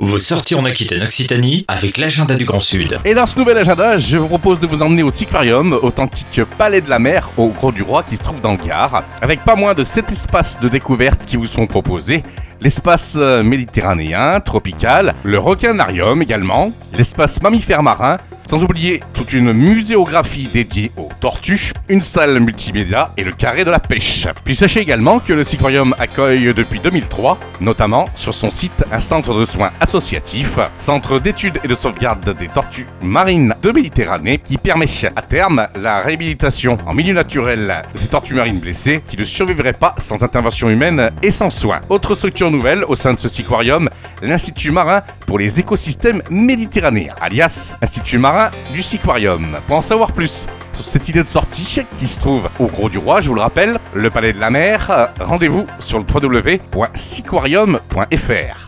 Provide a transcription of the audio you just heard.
Vous sortez en Aquitaine-Occitanie avec l'agenda du Grand Sud. Et dans ce nouvel agenda, je vous propose de vous emmener au Seaquarium, authentique palais de la mer au Gros du Roi qui se trouve dans le Gard, avec pas moins de 7 espaces de découverte qui vous sont proposés. L'espace euh, méditerranéen, tropical, le requinarium également, l'espace mammifère marin, sans oublier toute une muséographie dédiée aux tortues, une salle multimédia et le carré de la pêche. Puis sachez également que le Seaquarium accueille depuis 2003, notamment sur son site, un centre de soins associatif, centre d'études et de sauvegarde des tortues marines de Méditerranée, qui permet à terme la réhabilitation en milieu naturel de ces tortues marines blessées qui ne survivraient pas sans intervention humaine et sans soins. Autre structure nouvelle au sein de ce Seaquarium, l'Institut marin pour les écosystèmes méditerranéens, alias Institut marin du Seaquarium. Pour en savoir plus sur cette idée de sortie qui se trouve au Gros du Roi, je vous le rappelle, le Palais de la Mer, rendez-vous sur le www.seaquarium.fr.